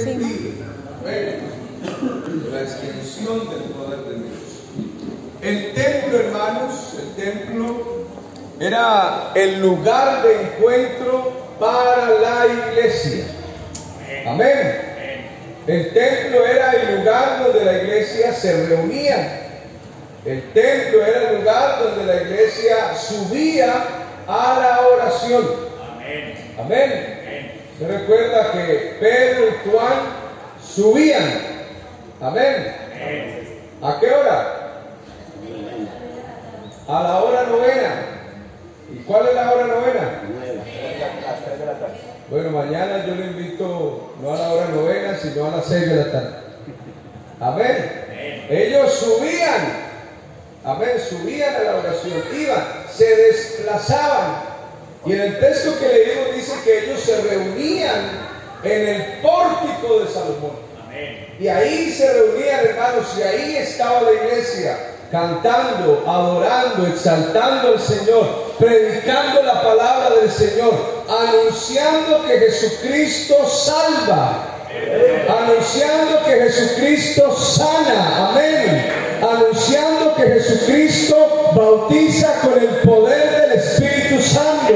amén, la extensión del poder de Dios. El templo, hermanos, el templo era el lugar de encuentro para la iglesia. Amén. El templo era el lugar donde la iglesia se reunía. El templo era el lugar donde la iglesia subía a la oración. Amén. Se recuerda que Pedro y Juan subían. Amén. ¿A qué hora? A la hora novena. ¿Y cuál es la hora novena? Bueno, mañana yo le invito no a la hora novena, sino a las seis de la tarde. Amén. Ellos subían. Amén. Subían a la oración. Iban, se desplazaban. Y en el texto que leímos dice que ellos se reunían en el pórtico de Salomón. Y ahí se reunían, hermanos, y ahí estaba la iglesia cantando, adorando, exaltando al Señor, predicando la palabra del Señor, anunciando que Jesucristo salva, anunciando que Jesucristo sana, amén, anunciando que Jesucristo bautiza con el poder del Espíritu Santo,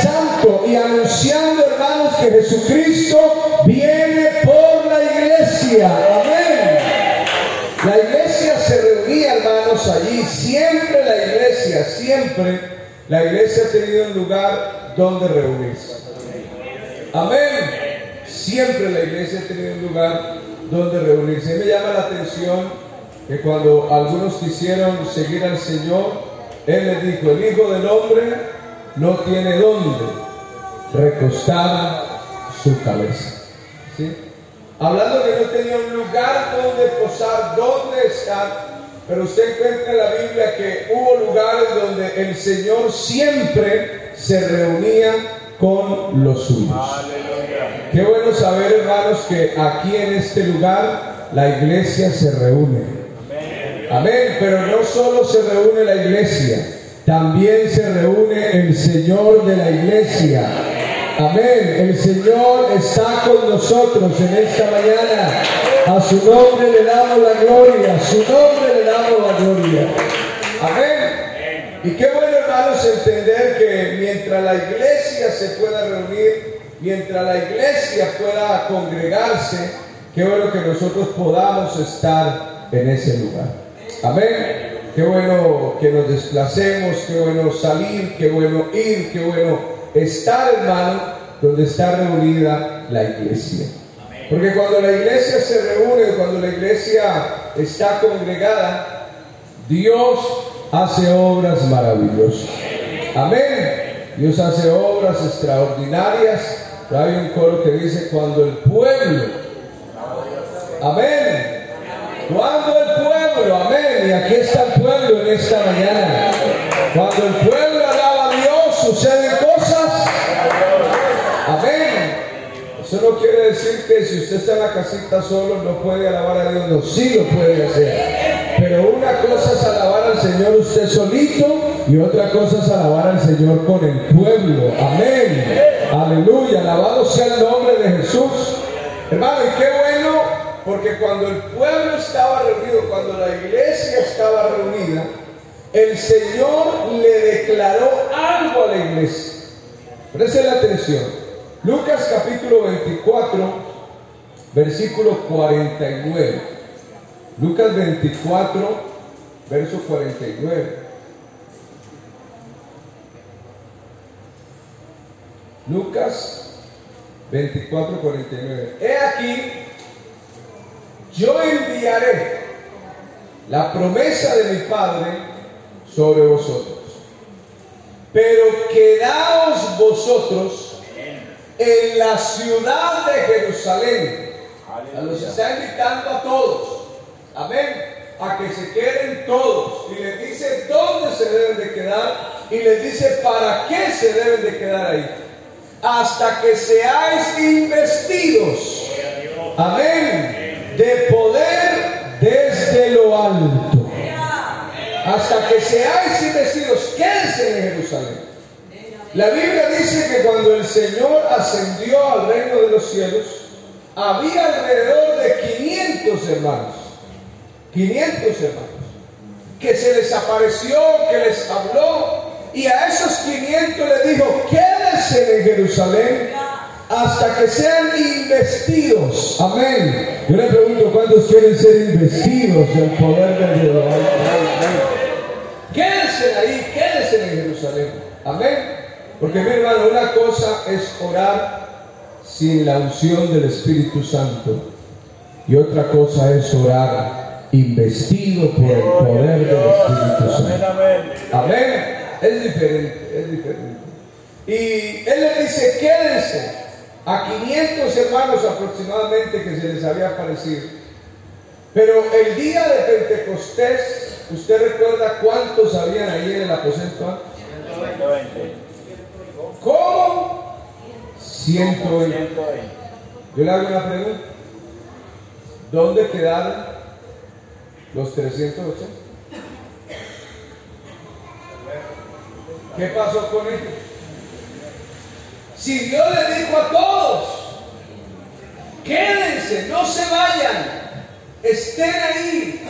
Santo, y anunciando, hermanos, que Jesucristo viene por la iglesia, amén. La iglesia se reunía, hermanos, allí. Siempre la iglesia, siempre la iglesia ha tenido un lugar donde reunirse. Amén. Siempre la iglesia ha tenido un lugar donde reunirse. me llama la atención que cuando algunos quisieron seguir al Señor, Él les dijo, el Hijo del Hombre no tiene dónde recostar su cabeza. ¿Sí? Hablando que no tenía un lugar donde posar, donde estar, pero usted encuentra en la Biblia que hubo lugares donde el Señor siempre se reunía con los suyos. Qué bueno saber, hermanos, que aquí en este lugar la iglesia se reúne. Amén, pero no solo se reúne la iglesia, también se reúne el Señor de la iglesia. Amén. El Señor está con nosotros en esta mañana. A su nombre le damos la gloria. A su nombre le damos la gloria. Amén. Y qué bueno, hermanos, entender que mientras la iglesia se pueda reunir, mientras la iglesia pueda congregarse, qué bueno que nosotros podamos estar en ese lugar. Amén. Qué bueno que nos desplacemos, qué bueno salir, qué bueno ir, qué bueno estar, hermano, donde está reunida la iglesia. Porque cuando la iglesia se reúne, cuando la iglesia está congregada, Dios hace obras maravillosas. Amén. Dios hace obras extraordinarias. hay un coro que dice, cuando el pueblo, amén. Cuando el amén. Y aquí está el pueblo en esta mañana. Cuando el pueblo alaba a Dios, suceden cosas Amén. Eso no quiere decir que si usted está en la casita solo no puede alabar a Dios. No, sí lo puede hacer. Pero una cosa es alabar al Señor usted solito y otra cosa es alabar al Señor con el pueblo. Amén. Aleluya. Alabado sea el nombre de Jesús. Hermano, y qué bueno, porque cuando el pueblo estaba reunido, cuando la iglesia estaba reunida, el Señor le declaró algo a la iglesia. Presten atención. Lucas capítulo 24, versículo 49. Lucas 24, verso 49. Lucas 24, 49. He aquí, yo enviaré la promesa de mi Padre sobre vosotros. Pero quedaos vosotros en la ciudad de Jerusalén. A los está invitando a todos. Amén. A que se queden todos. Y les dice dónde se deben de quedar. Y les dice para qué se deben de quedar ahí. Hasta que seáis investidos. Amén. De poder desde lo alto. Hasta que seáis investidos. Quédense en Jerusalén. La Biblia dice que cuando el Señor ascendió al reino de los cielos, había alrededor de 500 hermanos. 500 hermanos. Que se les apareció, que les habló. Y a esos 500 les dijo, quédense en Jerusalén hasta que sean investidos. Amén. Yo le pregunto, ¿cuántos quieren ser investidos del poder de Dios? Quédense ahí, quédense en Jerusalén. Amén. Porque mi hermano, una cosa es orar sin la unción del Espíritu Santo y otra cosa es orar investido por el poder del Espíritu Santo. Amén. Es diferente, es diferente. Y él le dice, quédense a 500 hermanos aproximadamente que se les había aparecido. Pero el día de Pentecostés, ¿usted recuerda cuántos habían ahí en el aposento? 120. ¿Cómo? 120. Yo le hago una pregunta. ¿Dónde quedaron los 380? ¿Qué pasó con ellos? Si Dios le dijo a todos, quédense, no se vayan, estén ahí.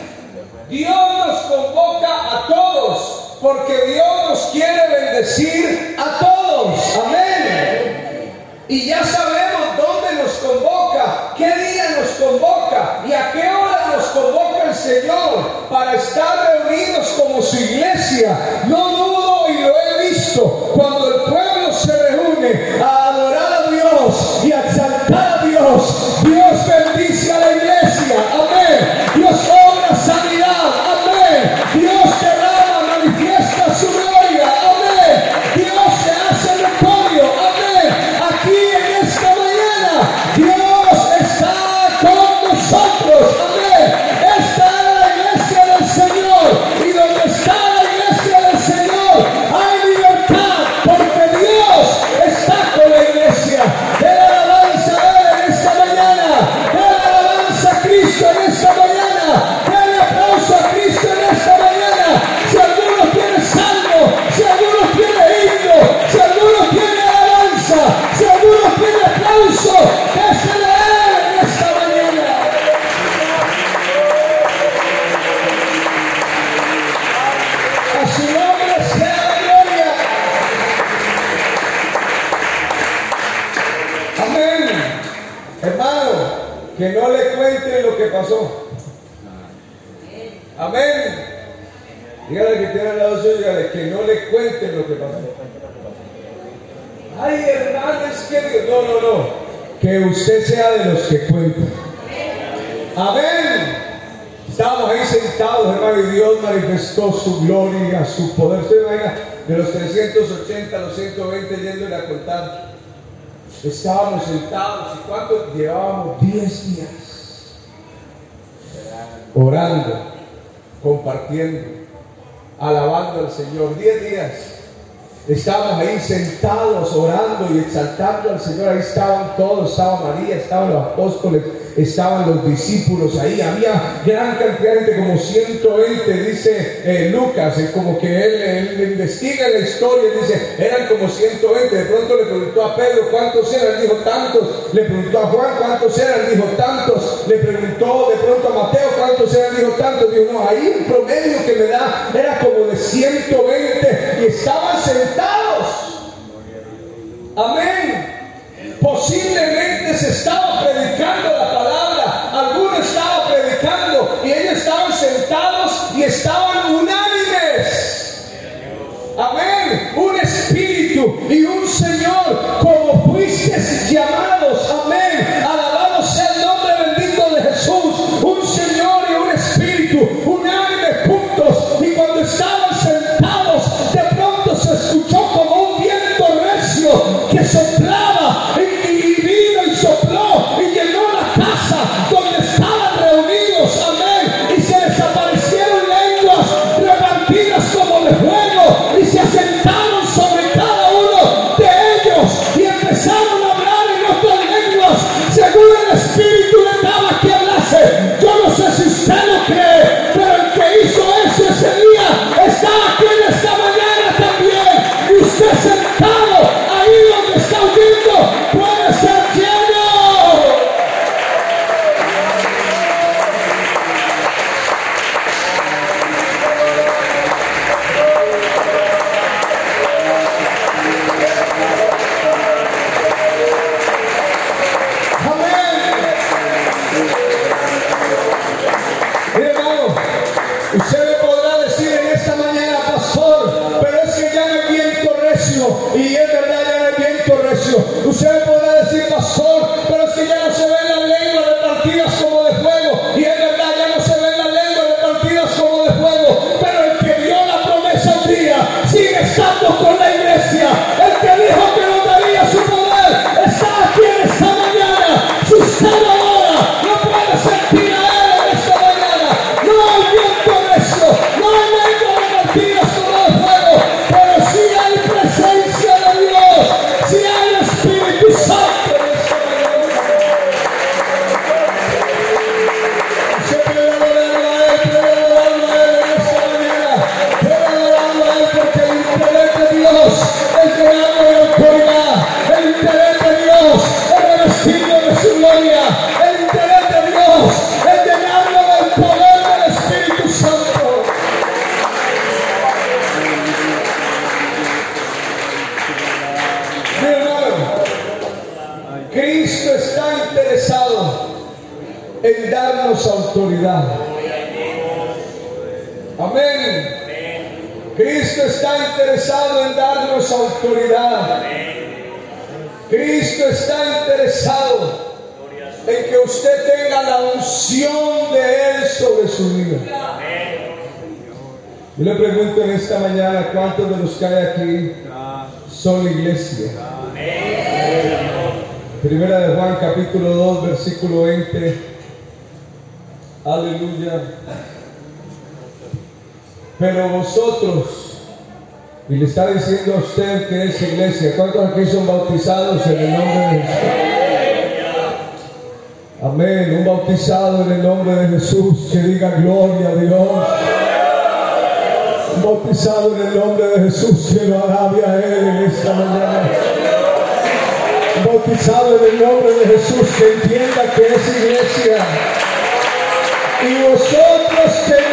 Dios nos convoca a todos, porque Dios nos quiere bendecir a todos. Amén. Y ya sabemos dónde nos convoca, qué día nos convoca y a qué hora nos convoca el Señor para estar reunidos como su iglesia. No dudo y lo he visto cuando Hermano, que no le cuenten lo que pasó. Amén. Dígale que tiene al lado suyo, dígale que no le cuenten lo que pasó. Ay, hermano, es que Dios- no, no, no. Que usted sea de los que cuentan. Amén. Estábamos ahí sentados, hermano, y Dios manifestó su gloria, su poder. Se imagina, de los 380 a los 120 yéndole a contar. Estábamos sentados y cuánto llevábamos 10 días orando, compartiendo, alabando al Señor. 10 días. Estábamos ahí sentados orando y exaltando al Señor. Ahí estaban todos, estaba María, estaban los apóstoles, estaban los discípulos ahí. Había gran cantidad de gente, como 120, dice eh, Lucas, eh, como que él, investiga la historia dice, eran como 120. De pronto le preguntó a Pedro cuántos eran, dijo tantos. Le preguntó a Juan cuántos eran, dijo tantos. Le preguntó de pronto a Mateo cuántos eran, dijo tantos. Dijo, no, ahí un promedio que me da era como de 120 y estaban sentados. Amén. Posiblemente se estaba predicando la palabra, alguno estaba predicando y ellos estaban sentados y estaban unánimes. Amén. Un espíritu y un Señor como fuisteis llamados. Amén. Alabado sea el nombre bendito de Jesús. Un Señor y un espíritu unánimes juntos. Y cuando estaban sentados, de pronto se escuchó como un viento recio que soplaba sigue estando con Amén. Cristo está interesado en darnos autoridad. Cristo está interesado en que usted tenga la unción de Él sobre su vida. Amén. Yo le pregunto en esta mañana, ¿cuántos de los que hay aquí son iglesia? Primera de Juan capítulo 2, versículo 20. Aleluya. Pero vosotros, y le está diciendo a usted que es iglesia, ¿cuántos aquí son bautizados en el nombre de Jesús? Amén, un bautizado en el nombre de Jesús que diga gloria a Dios. Un bautizado en el nombre de Jesús que lo alabe a Él en esta mañana bautizado en el nombre de Jesús, que entienda que es iglesia. Y vosotros que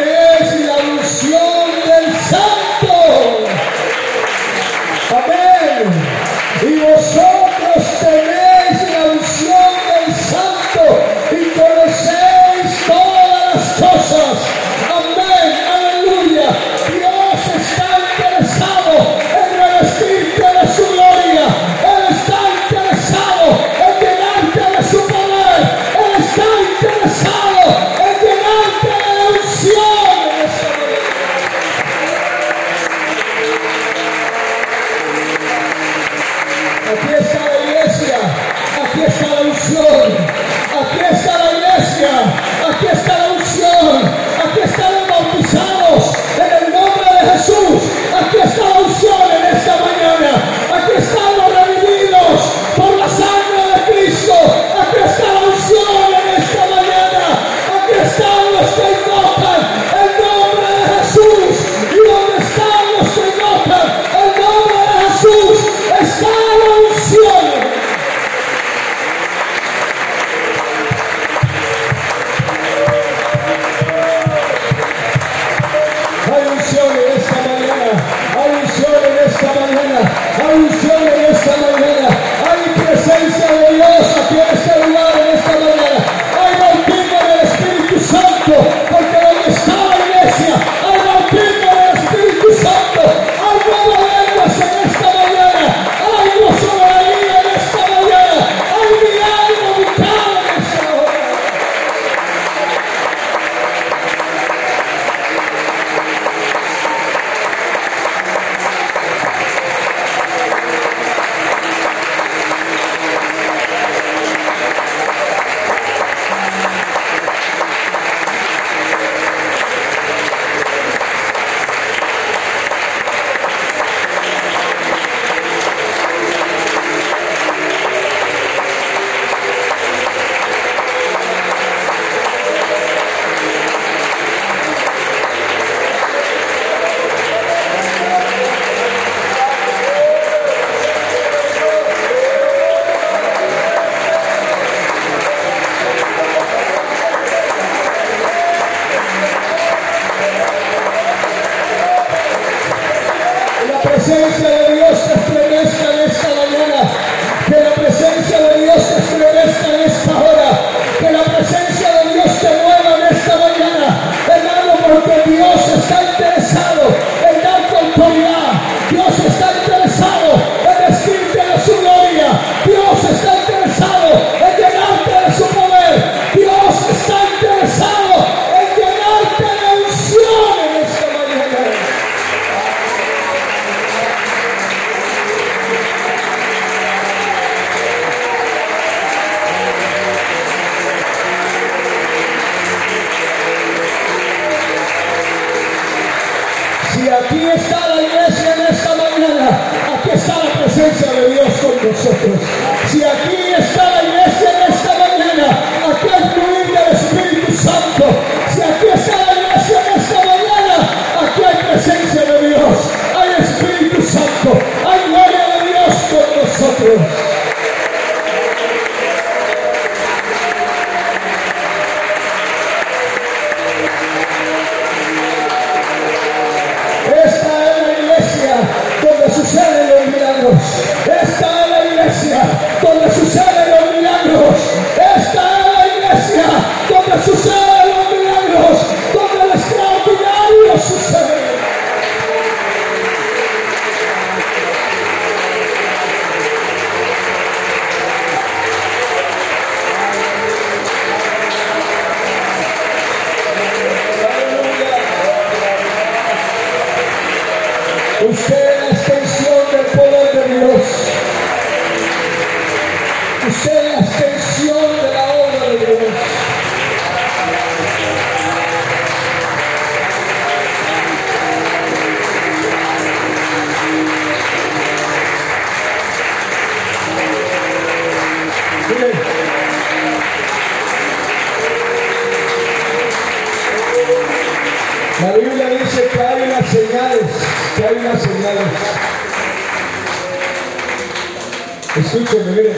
Escúcheme, mire,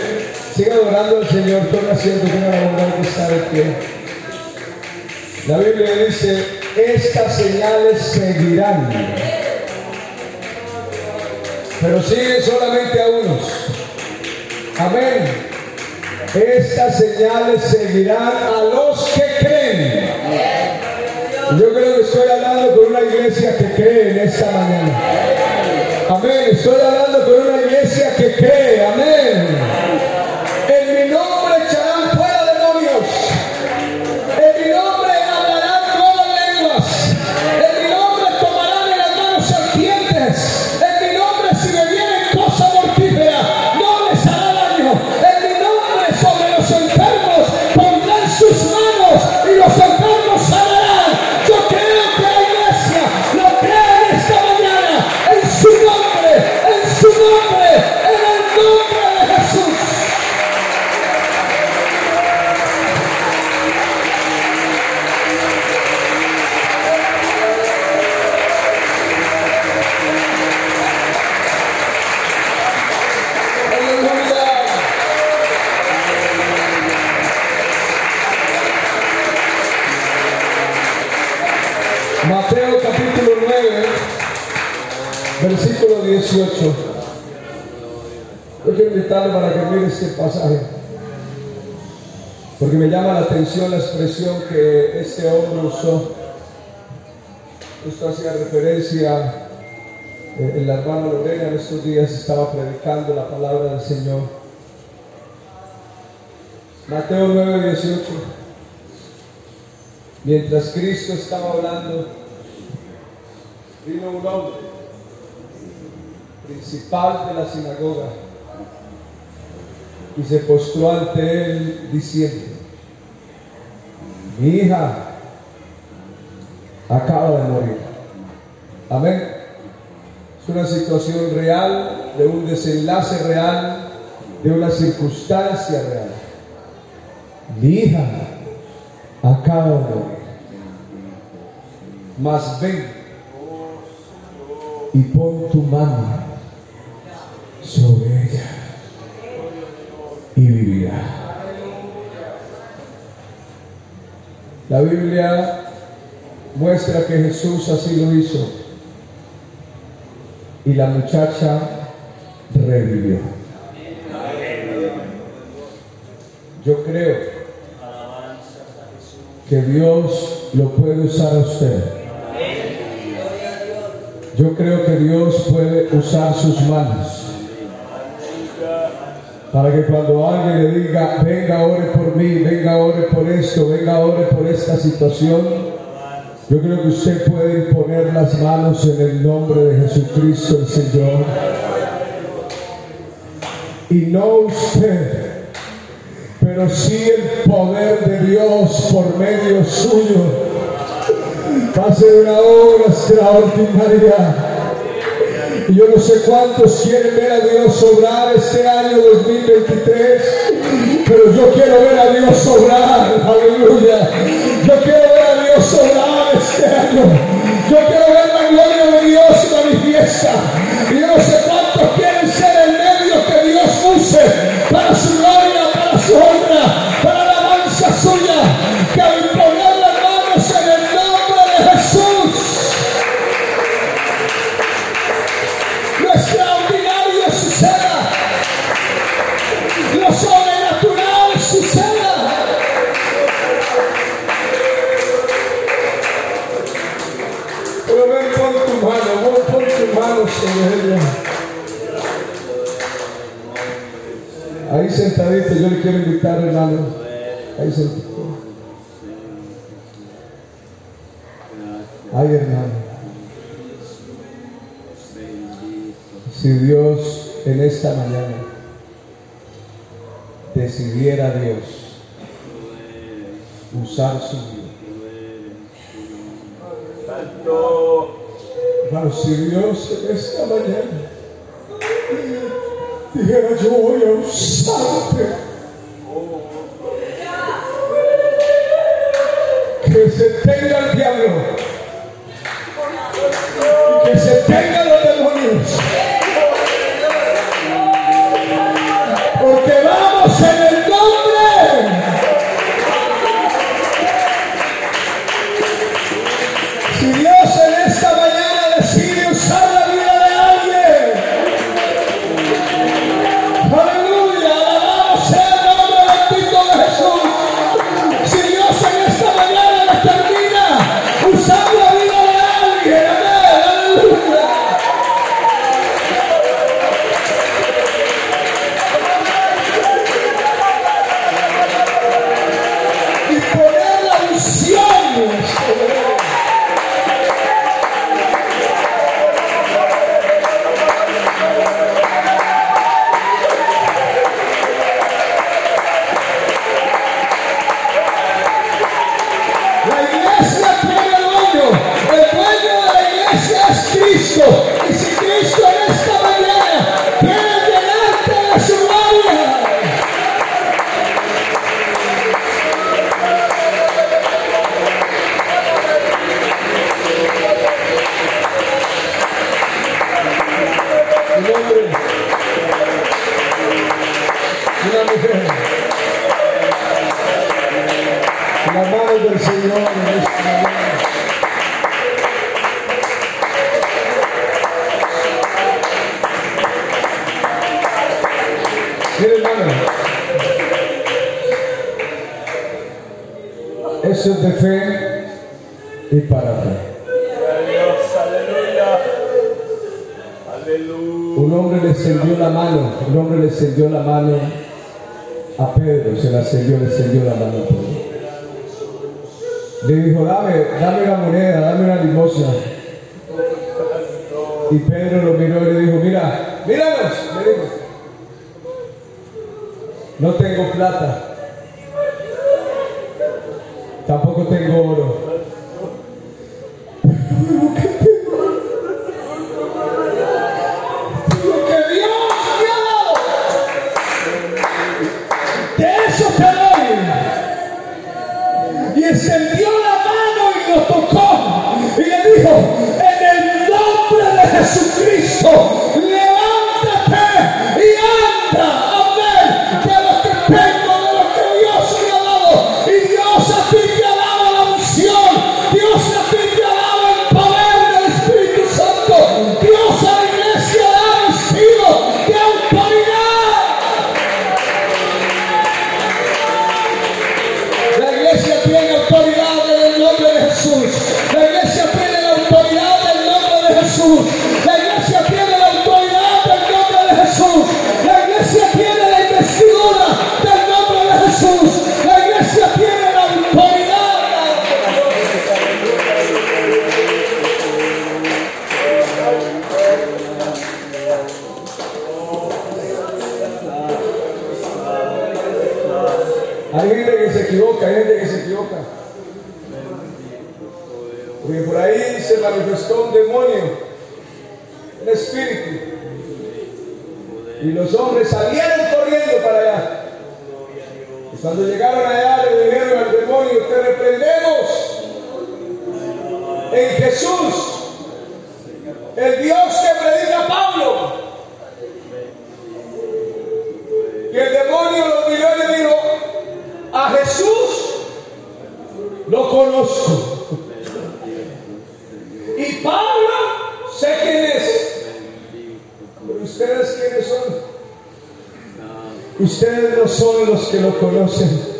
siga adorando al Señor, toma asiento, tenga la bondad estar de pie. La Biblia dice, estas señales seguirán. Pero siguen solamente a unos. Amén. Estas señales seguirán a los que creen. Yo creo que estoy hablando con una iglesia que cree en esta mañana. Amén. Estoy hablando con una iglesia que cree. Amén. Pasaje, porque me llama la atención la expresión que este hombre usó. Esto hacía referencia, eh, el hermano Lorena en estos días estaba predicando la palabra del Señor. Mateo 9, 18. Mientras Cristo estaba hablando, vino un hombre, principal de la sinagoga, y se postró ante él diciendo, mi hija acaba de morir. Amén. Es una situación real, de un desenlace real, de una circunstancia real. Mi hija acaba de morir. Mas ven y pon tu mano sobre ella La Biblia muestra que Jesús así lo hizo y la muchacha revivió. Yo creo que Dios lo puede usar a usted. Yo creo que Dios puede usar sus manos para que cuando alguien le diga, venga, ore por mí, venga, ore por esto, venga, ore por esta situación, yo creo que usted puede imponer las manos en el nombre de Jesucristo el Señor. Y no usted, pero sí el poder de Dios por medio suyo va a hacer una obra extraordinaria. Y yo no sé cuántos quieren ver a Dios sobrar este año 2023, pero yo quiero ver a Dios sobrar, aleluya. Yo quiero ver a Dios sobrar este año. Yo quiero ver la gloria de Dios manifiesta. Y yo no sé cuántos quieren usar su vida. Pero si Dios en esta mañana dijera yo voy a usarte. que se tenga el diablo. Que se tenga los Un hombre le extendió la mano, un hombre le extendió la mano a Pedro, se la extendió, le extendió la mano a Pedro. Le dijo, dame, dame la moneda, dame una limosna. Y Pedro lo miró y le dijo, mira, míranos, le no tengo plata, tampoco tengo oro, en Jesús, el Dios que predica Pablo. Y el demonio lo miró y le dijo, a Jesús lo conozco. Y Pablo sé quién es. Pero ustedes quiénes son. Ustedes no son los que lo conocen.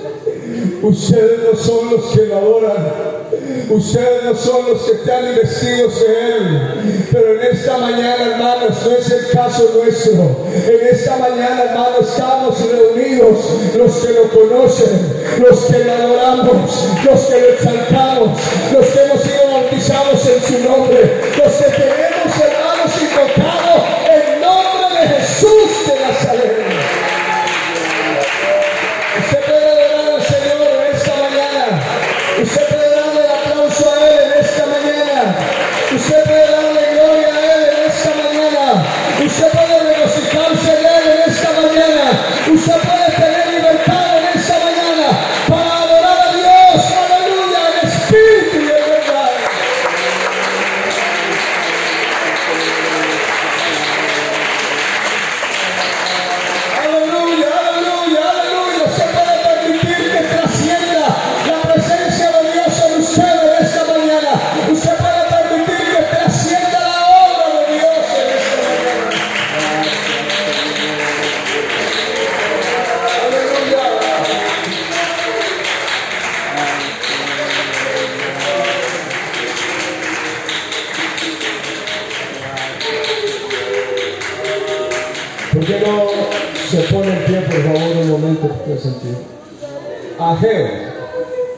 Ustedes no son los que lo adoran. Ustedes no son los que están investidos de Él. Pero en esta mañana, hermanos, no es el caso nuestro. En esta mañana, hermanos, estamos reunidos los que lo conocen, los que lo adoramos, los que lo exaltamos, los que hemos sido bautizados en su nombre, los que tenemos,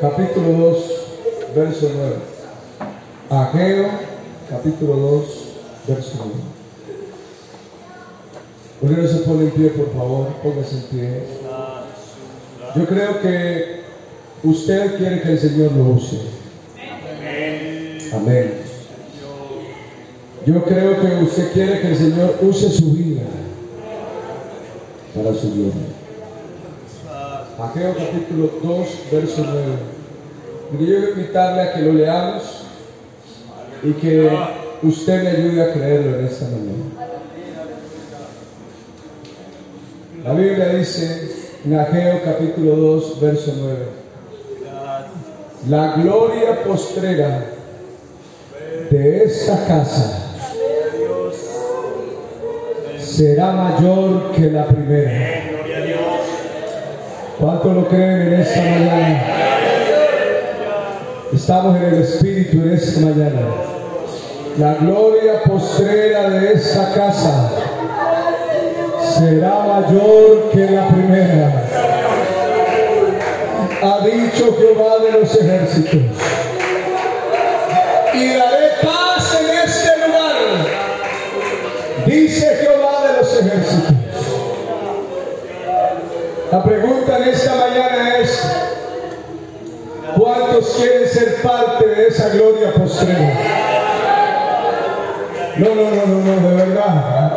capítulo 2, verso 9. Ageo, capítulo 2, verso 9. ¿Por qué no se pone en pie, por favor? Póngase en pie. Yo creo que usted quiere que el Señor lo use. Amén. Yo creo que usted quiere que el Señor use su vida para su gloria. Ageo capítulo 2, verso 9. Y yo quiero invitarle a que lo leamos y que usted me ayude a creerlo en esta mañana. La Biblia dice en Ageo capítulo 2, verso 9. La gloria postrera de esta casa será mayor que la primera. ¿Cuánto lo creen en esta mañana? Estamos en el Espíritu en esta mañana. La gloria postrera de esta casa será mayor que la primera. Ha dicho Jehová de los ejércitos. Y daré paz en este lugar. Dice Jehová de los ejércitos. La pregunta en esta mañana es, ¿cuántos quieren ser parte de esa gloria postrera? No, no, no, no, no, de verdad.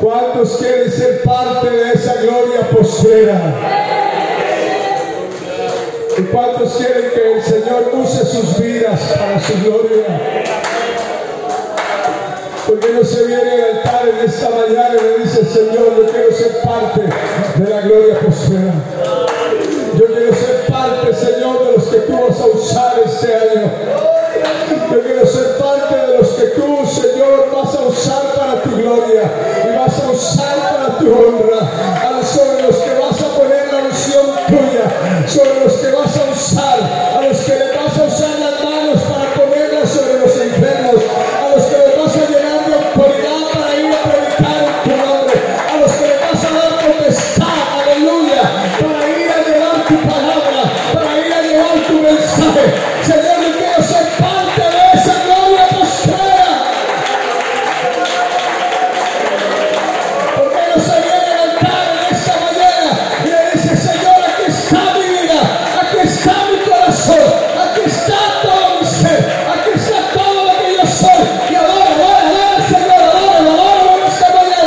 ¿Cuántos quieren ser parte de esa gloria postrera? ¿Y cuántos quieren que el Señor use sus vidas para su gloria? Porque no se viene al altar en esta mañana y le dice, Señor, yo quiero ser parte de la gloria postrera. Que tú vas a usar este año. Yo quiero ser parte de los que tú, Señor, vas a usar para tu gloria y vas a usar para tu honra.